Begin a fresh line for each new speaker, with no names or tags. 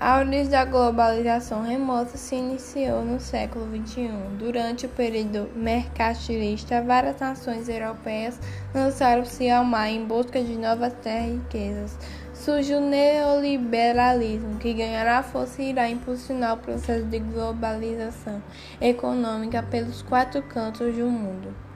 A origem da globalização remota se iniciou no século XXI. Durante o período mercantilista, várias nações europeias lançaram-se ao mar em busca de novas terras e riquezas. Surge o neoliberalismo, que ganhará força e irá impulsionar o processo de globalização econômica pelos quatro cantos do mundo.